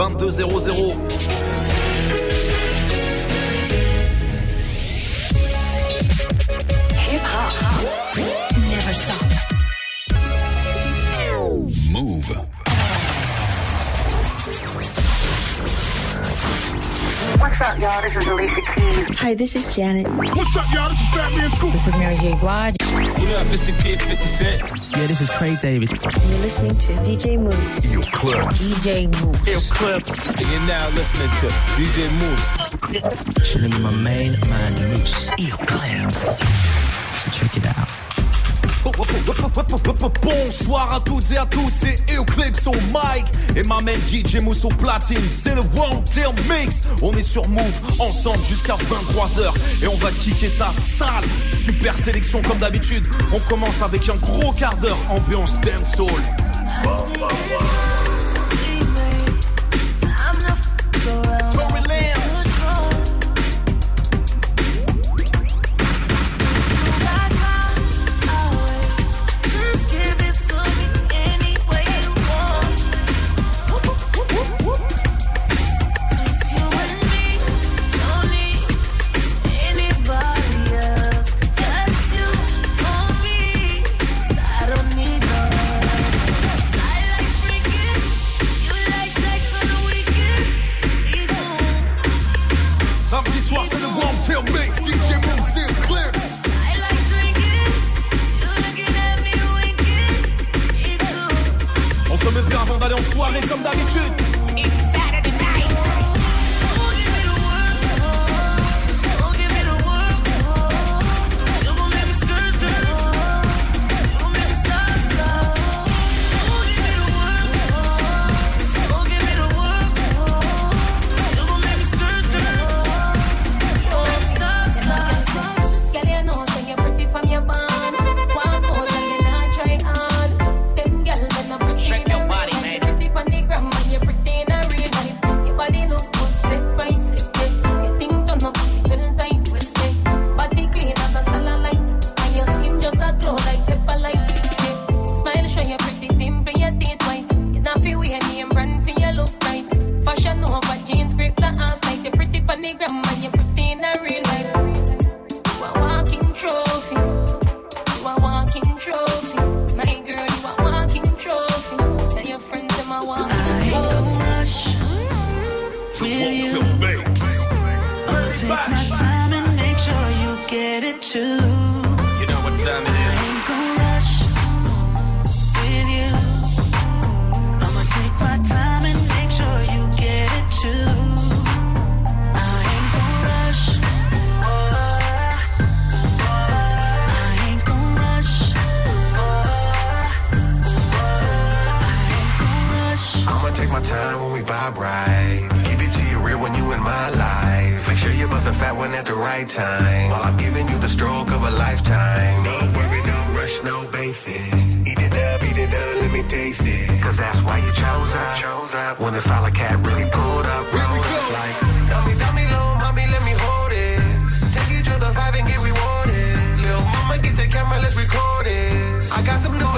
2200. Hip hop. Never stop. Move. What's up, y'all? This is Alicia. Hi, this is Janet. What's up, y'all? This is Fat Man Scoop. This is Mary J. Blige. What up, Mr. Kid 50 Cent? Yeah, this is Craig David. You're listening to DJ Mouss. Yo Clips. DJ Mouss. Yo Clips. And you're now listening to DJ Mouss. Chilling with my main man, Mouss. Yo Clips. So check it out. Bonsoir à toutes et à tous, c'est Eclipse au mic et ma main DJ Mousse au platine. C'est le One Tail Mix. On est sur Move ensemble jusqu'à 23h et on va kicker ça sale. Super sélection comme d'habitude. On commence avec un gros quart d'heure ambiance dancehall. Tory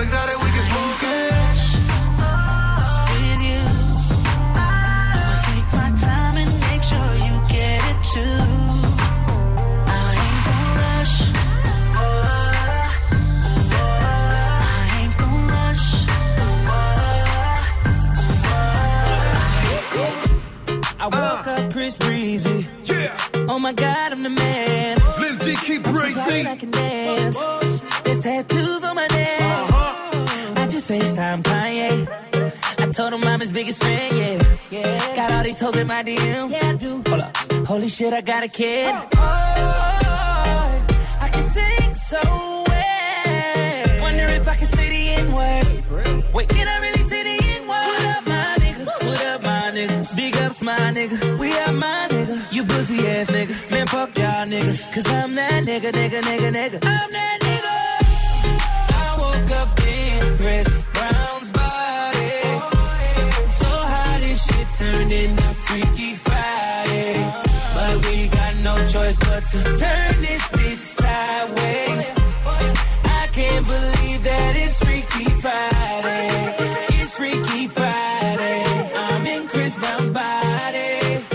exotic, we can smoke it. with you. I'ma take my time and make sure you get it too. I ain't gon' rush. I ain't gon' rush. I woke up Chris Breezy. Yeah. Oh my God, I'm the man. Lil D keep racing. I can dance. There's tattoos FaceTime Kanye. I told him I'm his biggest fan, yeah. yeah. Got all these hoes in my DM. Yeah, I do. Hold up. Holy shit, I got a kid. Oh, oh I can sing so well. Wonder if I can say the N word. Wait, can I really say the N word? What up, my nigga? What up, my nigga? Big ups, my nigga. We are my nigga. You pussy ass nigga. Man, fuck y'all niggas. Cause I'm that nigga, nigga, nigga, nigga. I'm that nigga. I woke up in Chris in a Freaky Friday. But we got no choice but to turn this bitch sideways. I can't believe that it's Freaky Friday. It's Freaky Friday. I'm in Chris Brown's body.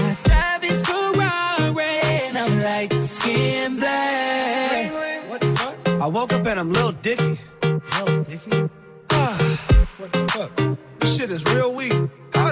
I drive his Ferrari and I'm like skin black. What the fuck? I woke up and I'm Lil Dicky. Lil Dicky? Ah. What the fuck? This shit is real weak.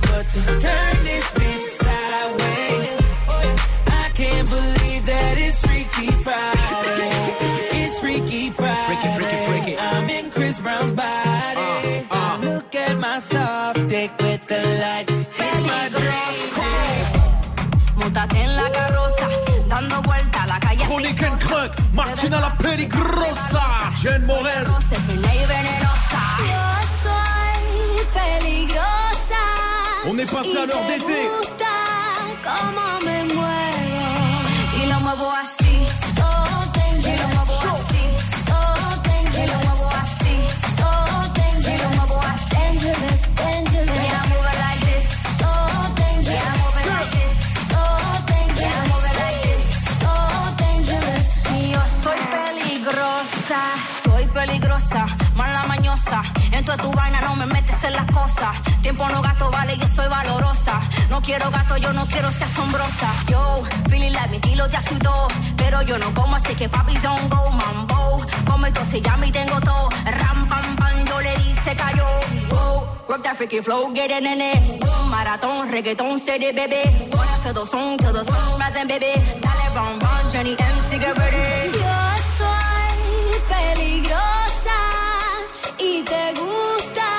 Choice but to turn this bitch sideways. I can't believe that it's Freaky Friday. It's Freaky Friday. Freaky, freaky, freaky. I'm in Chris Brown's body. Uh, uh. Look at my soft dick with the light. It's my dream. Móntate en la carroza, dando vuelta a la calle. Chronique and Crunk, Martina la peligrosa, Jen Morel. Est passé à l'heure d'été. gusta cómo me muevo. Y lo muevo así. So dangerous. Y lo muevo así. So dangerous. Y lo muevo así. So dangerous. Y lo muevo así. Dangerous, dangerous. Yeah, I move it like this. So dangerous. Yeah, I move it like this. So dangerous. Yeah, I move it like this. So dangerous. Y yo soy peligrosa, soy peligrosa, mala mañosa. En toda tu vaina no me metes en las cosas. Tiempo no gasto, vale, yo soy valorosa. No quiero gasto, yo no quiero ser asombrosa. Yo, feeling like mi estilo te asustó. Pero yo no como, así que papi don't go mambo. Como esto se llama y tengo todo. Ram, pam, pam, yo le di, se cayó. Wow, rock that freaky flow, get it in it. Maratón, reggaetón, steady, baby. Wanna feel the song till the sun rising, baby. Dale, run, run, Jenny MC, get ready. Yo soy peligrosa y te gusta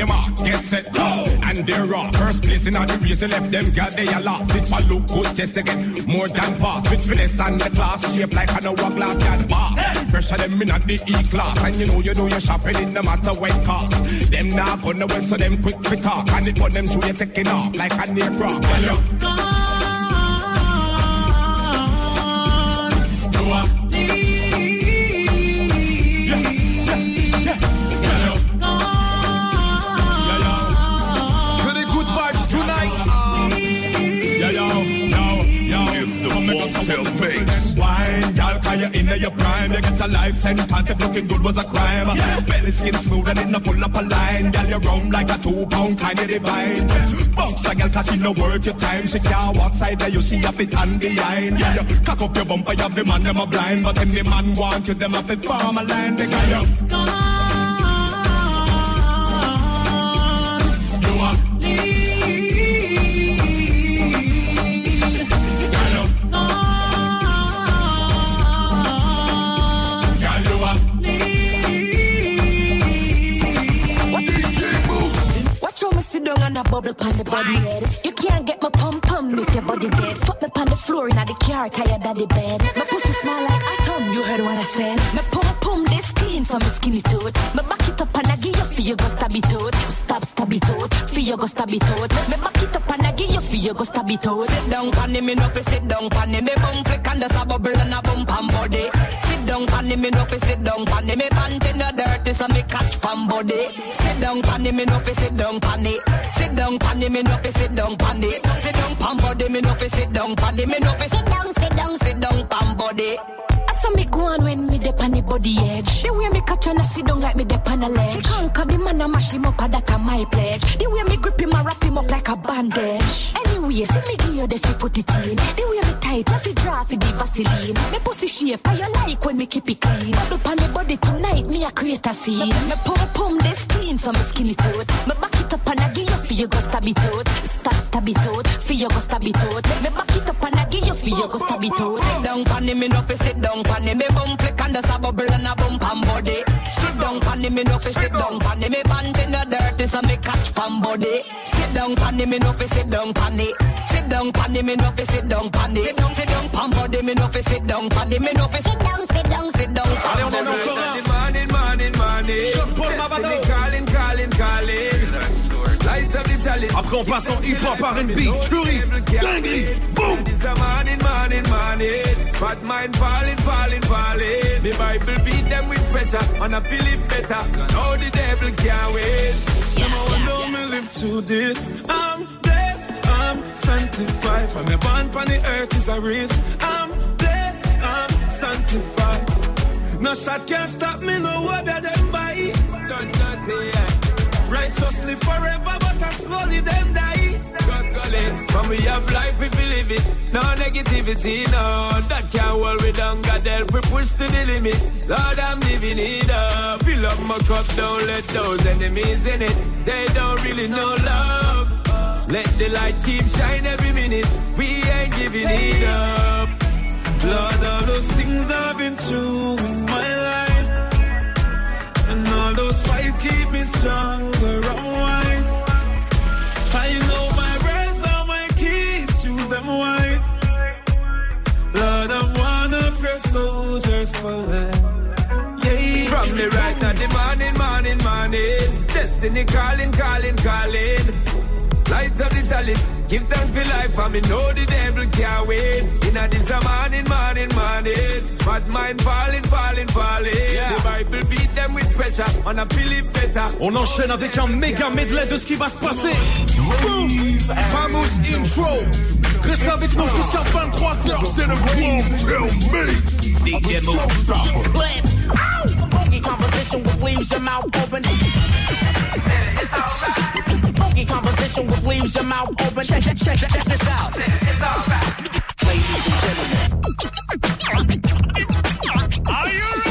your mark, get set, go. And they're raw. First place in all the race, you left them girl, they are lost. It for look good, just to get more than pass. With finesse and the class, shape like an hourglass, yard boss. Pressure them in at the E-class. And you know you do your shopping, it no matter what cost. Them now gonna so them quick to talk. And it put them through you taking off like an aircraft. Girl, you're in your prime. You get a life sentence if looking good was a crime. Belly skin smooth and it no pull up a line. Girl, you round like a two pound kind of divine. Bounce a girl cause she no worth your time. She can't walk side there, you see a fit and behind. Yeah, you cock up your bumper, you have the man, them a blind. But when the man want you, them have to form a line. They got. You a bubble pan the body. You can't get my pum pum if your body dead. Fuck me pan the floor in the car, tired of the bed. My pussy smell like you heard what I said. My pum pum this clean, so me skinny toad. Me back it up and I give you for you go stab it out. Stab stab it you go stab it out. Me back it up and I give you for you go stab it. Sit down, panny me no fi sit down, panny me bum flick and there's a bubble and a bump and body. Sit down, panny me no fi sit down, panny me panty no dirty so me catch pan body. Sit down, panny me no fi sit down, panny. Sit down, panny me no fi sit down, panny. Sit down, pan body me no fi sit down, panny me no fi sit down, sit down, sit down, pan body. I me go on when me dip on the body edge. The way me catch on a sit down like me dip on a ledge. She conquer the man and mash him up, that a my pledge. The way me grip him and wrap him up like a bandage. Anyway, see me give you the fi put it in. The way me tight, you fi draw fi the Vaseline. Me pussy shape, you like when me keep it clean. Bubble on the body tonight, me a create a scene. Me, me pum pum this clean, so me skinny toad. Me back it up and I give you fi you go stab it out. Stab stab it out, fi you go stab it out. Me back it up and I give you fi you go stab it out. Sit down, panny me no fi sit down, panny me bum flick and there's a bubble and a bump and body. Sit down, panny me no fi sit down, panny me panty no dirty so me catch pan body. Sit down, panny me no fi sit down, panny. Sit down, panny me no fi sit down, panny. Sit down, sit down, pan body me no fi sit down, panny me no fi sit down, sit down, sit down. Allez, on en a encore un. Morning, morning, morning. Jean-Paul Mavado. Destiny calling, Après, on passe en hip-hop, R&B, tuerie, dinguerie, boum. Bad mind falling, falling, falling. The Bible beat them with pressure, and I feel it better. Now the devil can't win. Number one, don't me live through this. I'm blessed, I'm sanctified. From the born on the earth is a risk. I'm blessed, I'm sanctified. No shot can stop me, no way better them by. Done dirty, yeah. Righteously forever, but I slowly them die. God golly. From we have life, we believe it. No negativity, no. That can't hold we down. God help we push to the limit. Lord, I'm living it up. Fill up my cup, don't let those enemies in it. They don't really know love. Let the light keep shine every minute. We ain't giving it up. Lord, all those things I've been through in my life. Soldiers for life. Yeah. From the right of the morning, morning, morning. Destiny calling, calling, calling. Light up the chalice, give thanks for life, and me know the devil can't win. In a this a morning, morning, morning. Bad mind falling, falling, falling. The Bible beat them with pressure, and I feel it better. On enchaîne avec un méga medley de ce qui va se passer. Boom! Famous intro. Reste avec nous jusqu'à 23h, c'est le Moontail Mix. DJ Mouss, clips. With leaves your mouth open. It's alright. Funky with leaves your mouth open. Check, check, check, check, check this out. It's alright. Ladies and gentlemen. Are you ready?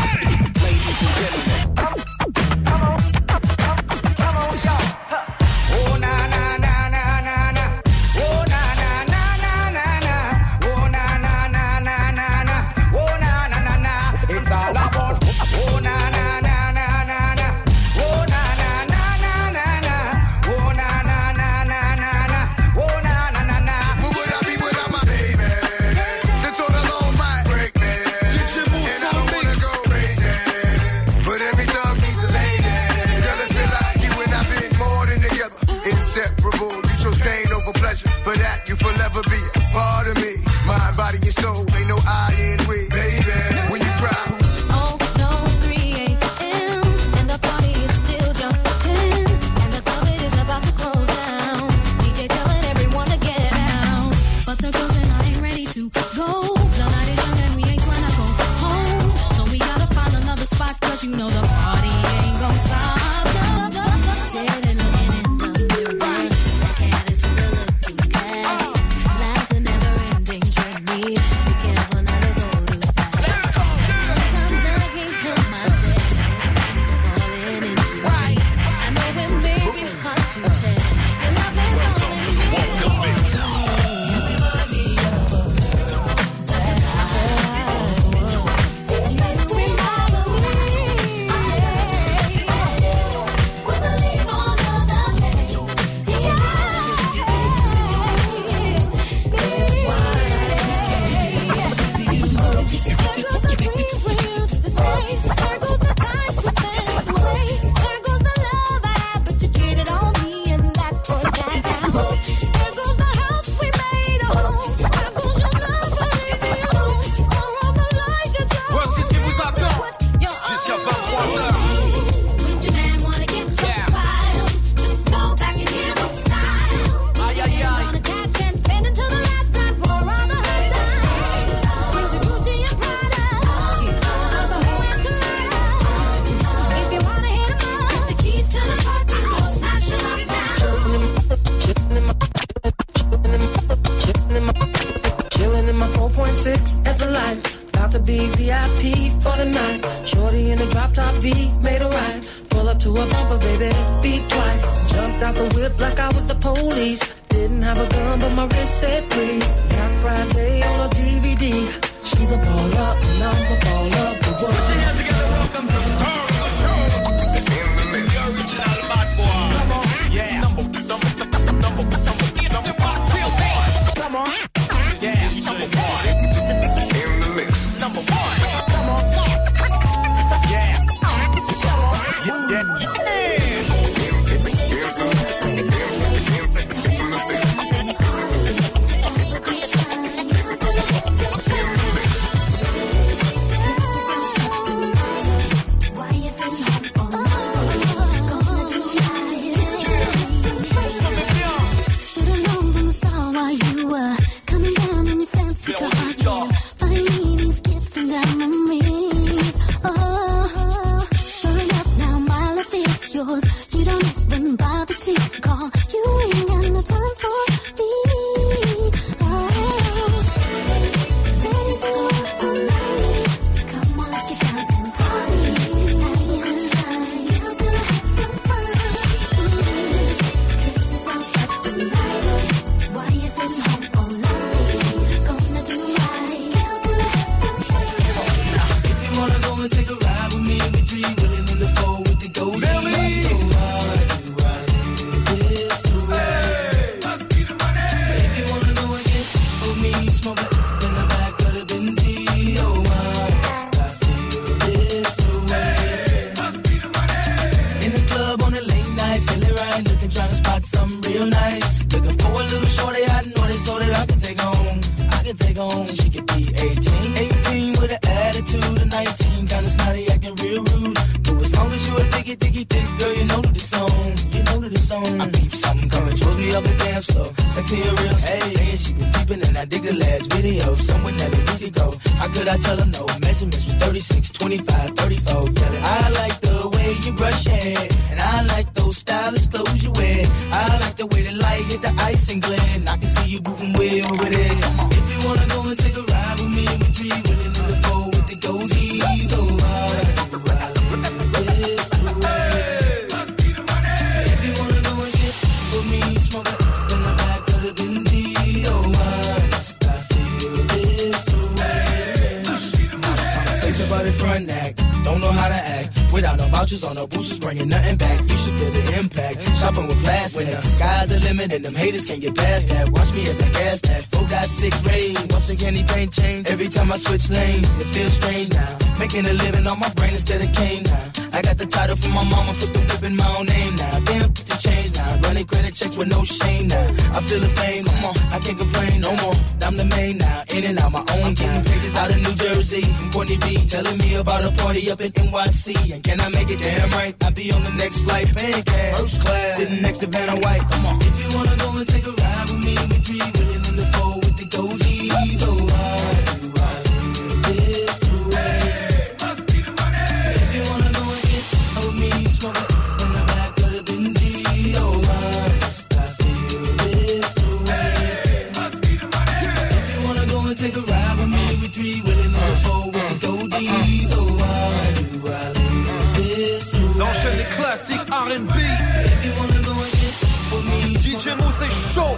you thick, girl, you know that it's on. You know that it's on. I peep something coming towards me up the dance floor. Sexy and real, hey. Saying she been peeping and I dig the last video. Someone that we could go. How could I tell her no? Measurements was 36, 25, 34. Yelling. I like the way you brush your hair. And I like those stylish clothes you wear. I like the way the light hit the ice and glint. I can see you moving way over there. If you wanna go and take a ride with me, with three women in the four with the goatees. Oh, don't know how to act. Without no vouchers on no boosters, bringing nothing back. You should feel the impact. Shopping with plastic. When the sky's the limit and them haters can't get past that. Watch me as I gas that. Four got six rain. Once again, anything change. Every time I switch lanes, it feels strange now. Making a living on my brain instead of cane now. I got the title from my mama, put the whip in my own name now. Damn, put the change now. Running credit checks with no shame now. I feel the fame, come on, I can't complain no more. I'm the main now, in and out my own time. Pages out of New Jersey from Courtney B, telling me about a party up in NYC. And can I make it damn right? I'll be on the next flight, paying cash. First class, sitting next to Vanna White. Come on. If you wanna go and take a ride with me, with three women in the four with the goatees, oh, ride, Ça enchaîne les classiques R&B. If you wanna go and get with me, DJ Mouss est chaud.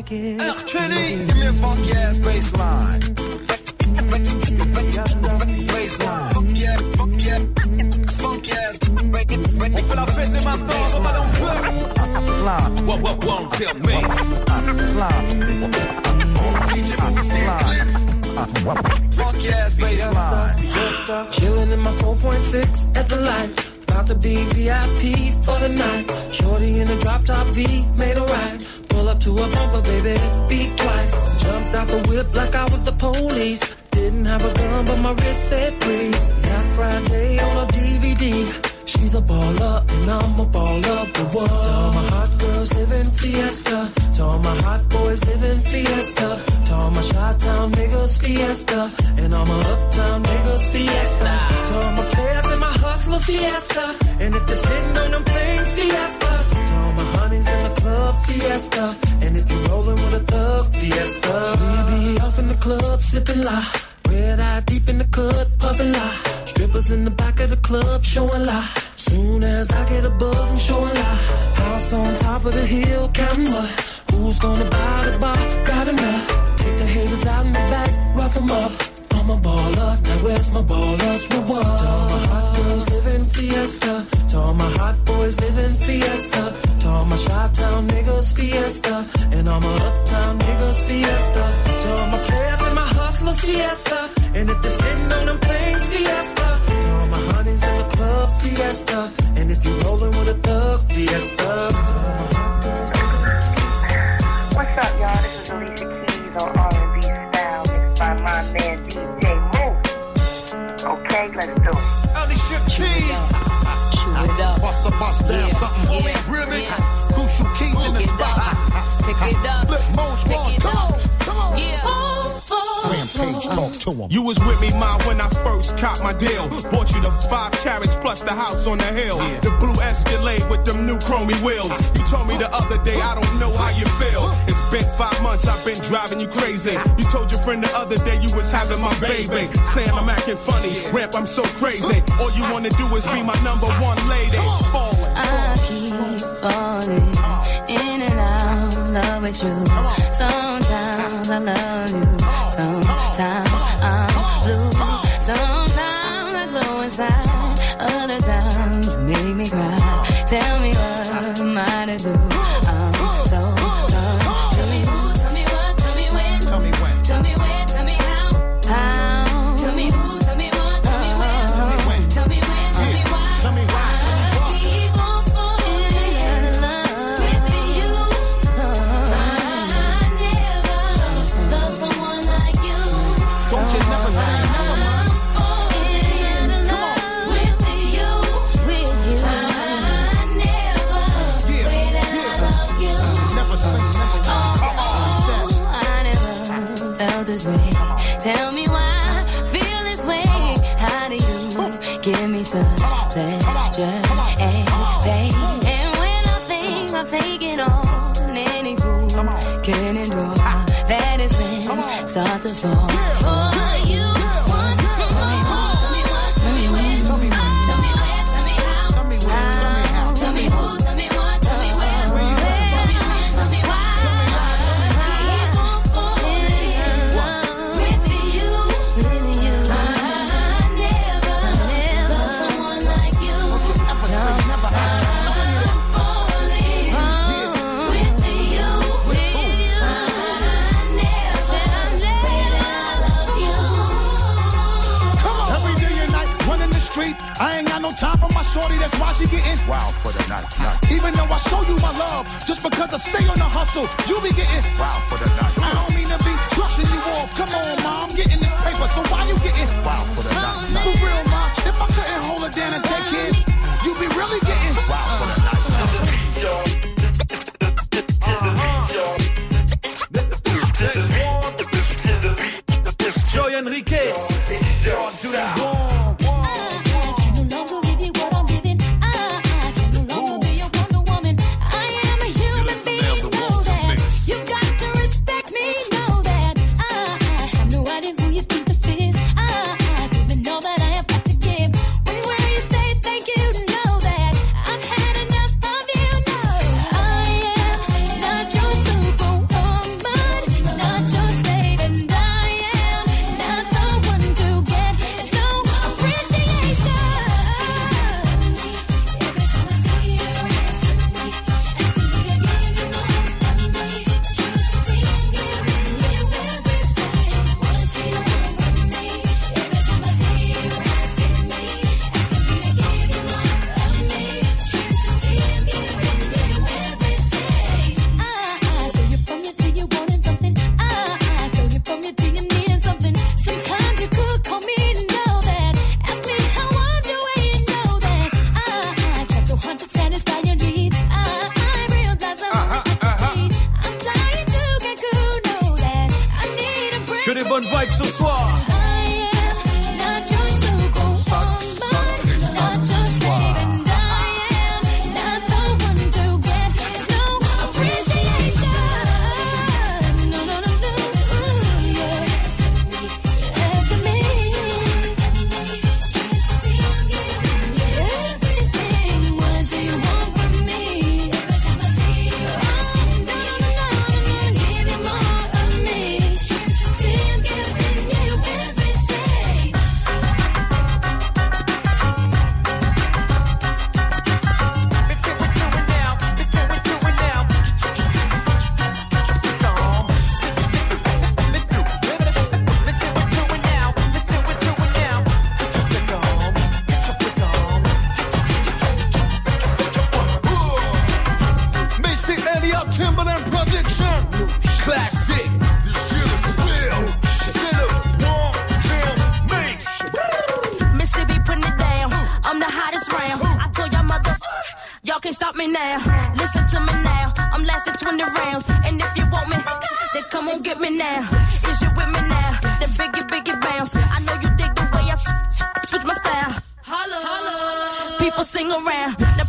Just can't get. Give me a funky ass baseline. Baseline. Funky ass, funky ass, funky ass. On fait la fête des maintenant, on va dans le What, what, what, tell me. DJ Mouss, Funky ass baseline. Chilling in my 4.6 at the light. About to be VIP for the night. Shorty in a drop top V, made a right. Pull up to a bumper, baby, beat twice. Jumped out the whip like I was the police. Didn't have a gun, but my wrist said freeze. Got Friday on a DVD. She's a baller, and I'm a baller. But what? To all my hot girls living fiesta. To all my hot boys living fiesta. To all my Chi-Town niggas fiesta. And all my uptown niggas fiesta. To all my players and my hustlers fiesta. And if they're sitting on them things fiesta. In the club fiesta. And if you're rolling with a thug fiesta. We be off in the club sipping la. Red eye deep in the cut, puffin' lie. Strippers in the back of the club, showing lie. Soon as I get a buzz, I'm showing lie. House on top of the hill, counting what? Who's gonna buy the bar? Got enough. Take the haters out in the back, rough 'em up. A baller, now where's my baller's reward? To all my hot girls living fiesta. To all my hot boys living fiesta. To all my Chi-Town niggas fiesta. And all my uptown niggas fiesta. To all my players and my hustlers fiesta. And if they're sitting on them planes fiesta. To all my honeys in the club fiesta. And if you rolling with a thug fiesta. Down, Yeah. something for me. Yeah. Remix. Yeah. Crucial keys in the spot. Pick it up. Flip mode squad. Pick it Come up. on, come on. Yeah. Rampage, talk to him. You was with me, ma, when I first copped my deal. Bought you the five carats plus the house on the hill. The blue Escalade with them new chromey wheels. You told me the other day, I don't know how you feel. It's been five months, I've been driving you crazy. You told your friend the other day you was having my baby. Saying I'm acting funny, ramp, I'm so crazy. All you wanna do is be my number one lady. Falling. Falling in and out love with you. Sometimes I love you. Sometimes and pain? And when I think I'm taking on any fool can endure, that is when start to fall shorty, that's why she getting Wow for the night, night. Even though I show you my love, just because I stay on the hustle, you be getting Wow for the night. I don't mean to be brushing you off. Come on, mom, I'm getting this paper, so why you getting Wow for the night. For real, mom, if I couldn't hold her down and take kids, you be really getting Wow for the night. can stop me now. Listen to me now. I'm lasting 20 rounds. And if you want me, then come on, get me now. Since you with me now, then biggie, biggie bounce. I know you dig the way I switch my style. Holla, holla. People sing around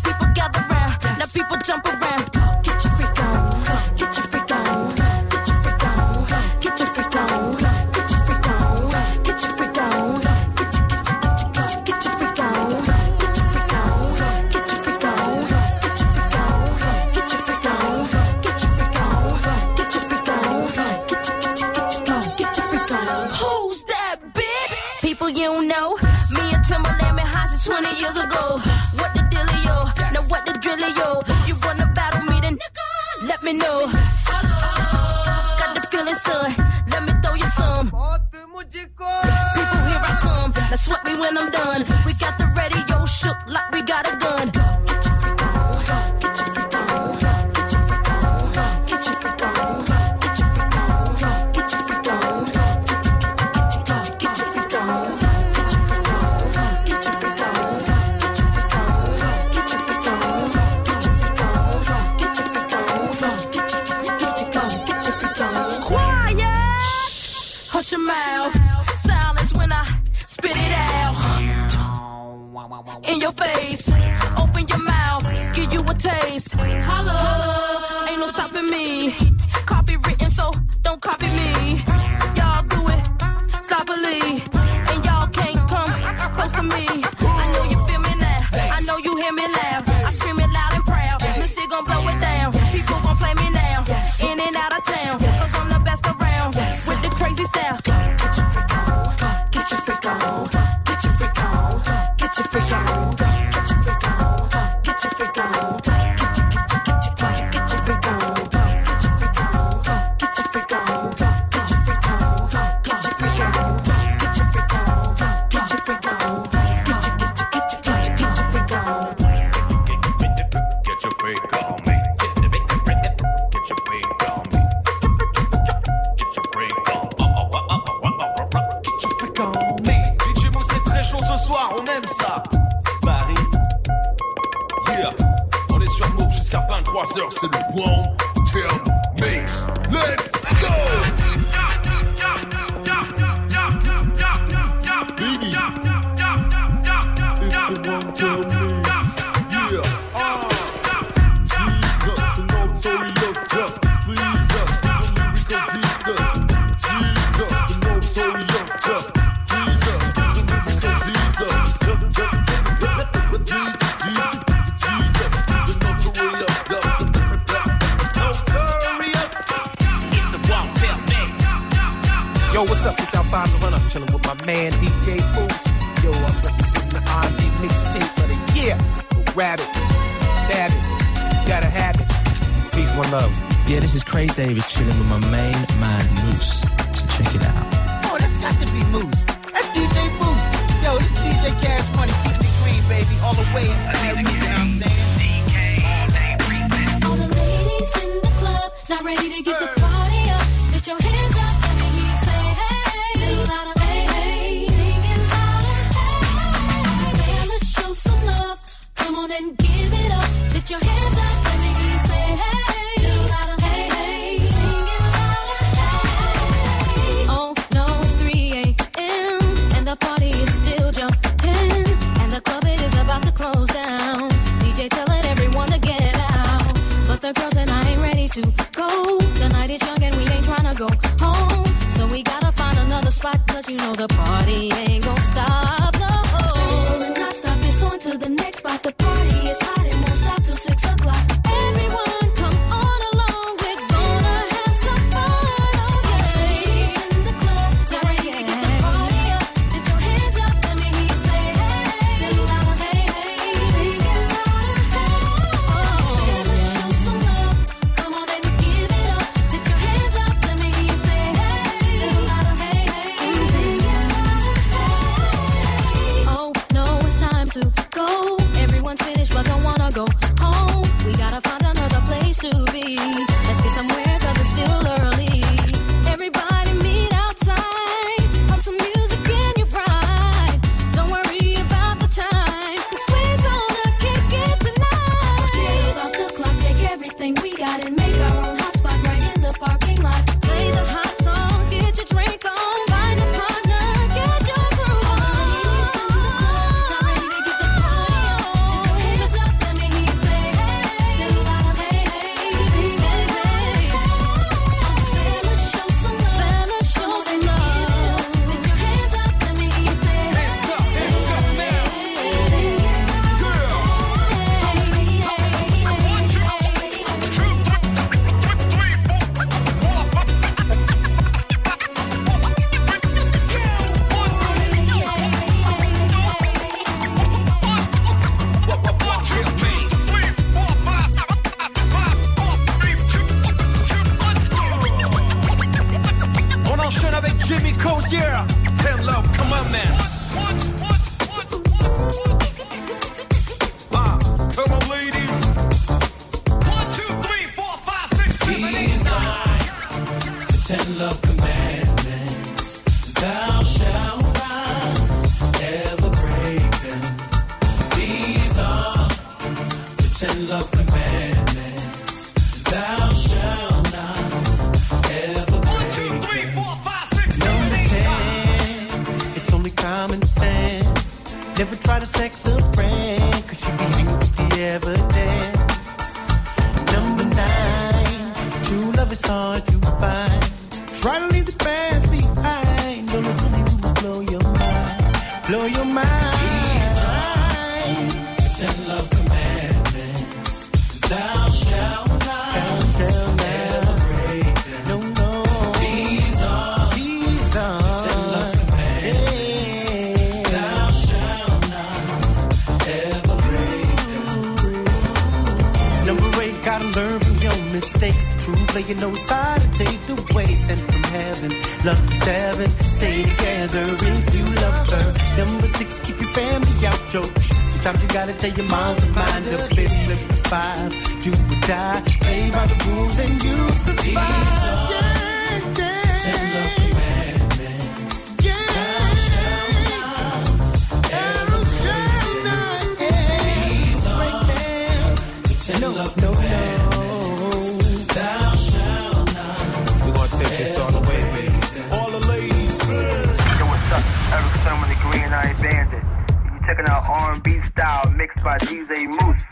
by DJ Mouss.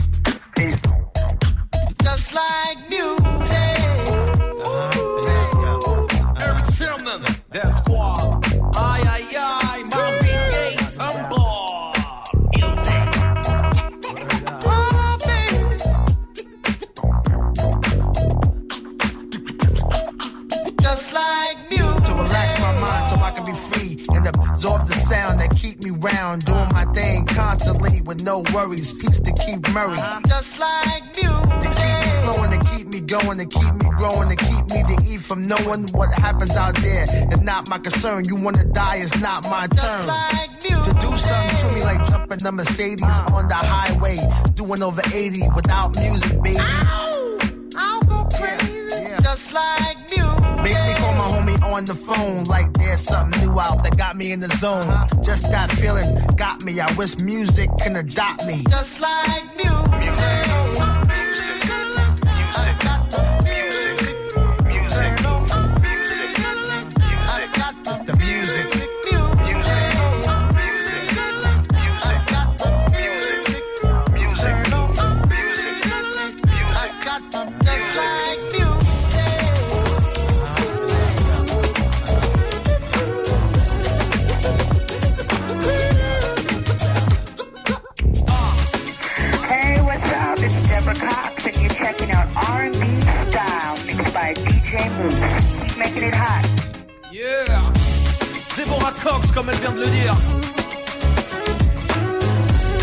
my concern. You wanna die, it's not my turn. Like to do something to me like jumping the Mercedes uh, on the highway, doing over 80 without music, baby. Ow, I'll go crazy, just like music. Make me call my homie on the phone like there's something new out that got me in the zone. Uh-huh. Just that feeling got me. I wish music can adopt me. Just like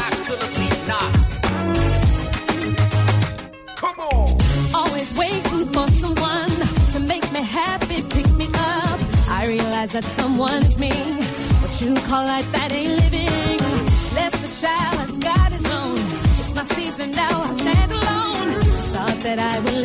Absolutely not. Come on. Always waiting for someone to make me happy, pick me up. I realize that someone is me. What you call like that ain't living. Left a child, that's got his own. It's my season now, I'm not alone. Thought that I would.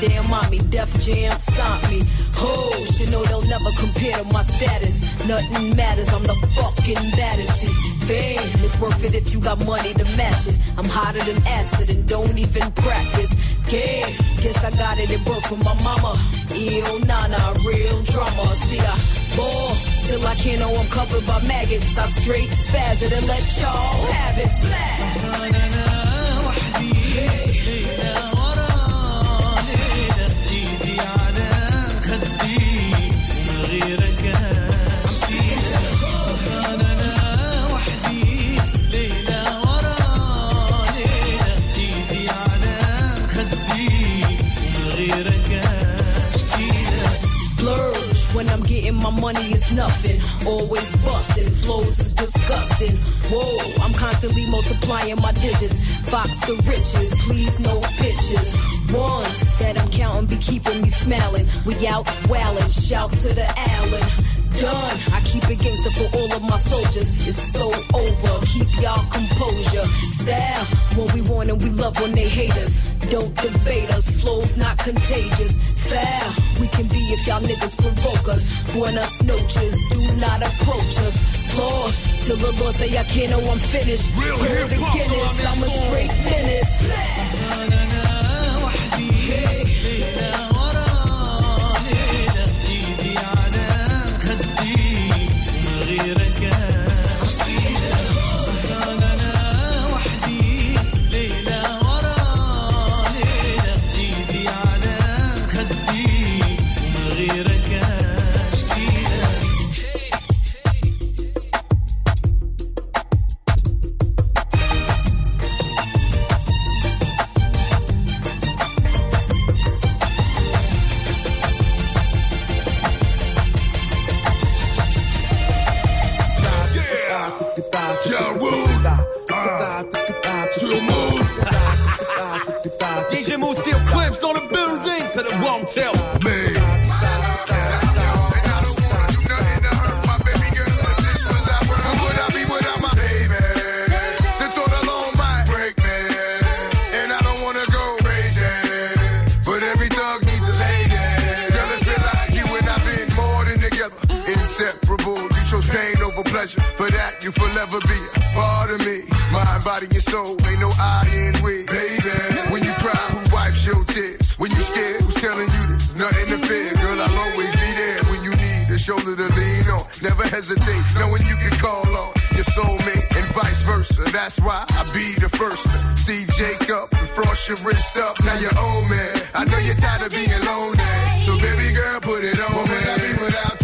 Damn mommy, Def Jam signed me. Oh, you know they'll never compare to my status. Nothing matters, I'm the fucking baddest. Fame is worth it if you got money to match it. I'm hotter than acid and don't even practice. Yeah, guess I got it in birth from my mama. Ill nana, real drama. See, I ball till I can't know I'm covered by maggots. I straight spaz it and let y'all have it. Black. Money is nothing. Always busting, flows is disgusting. Whoa, I'm constantly multiplying my digits. Fox the riches, please no pictures. Ones that I'm counting be keeping me smiling. We out wildin', shout to the Allen. Done. I keep it gangster for all of my soldiers. It's so over. Keep y'all composure. Style what we want and we love when they hate us. Don't debate us. Flow's not contagious. Fair, We can be if y'all niggas provoke us. Buenas noches. Do not approach us. Flaws. Till the Lord say I can't know I'm finished. Real the Guinness. I'm a straight menace. Pain over pleasure. For that, you forever be a part of me. Mind, body, and soul. Ain't no I in we. Shoulder to lean on. Never hesitate, knowing you can call on your soulmate and vice versa. That's why I be the first to see Jacob and frost your wrist up. Now you're old man. I know you're tired of being lonely. So baby girl, put it on. Would I be without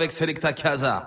avec Selecta Casa.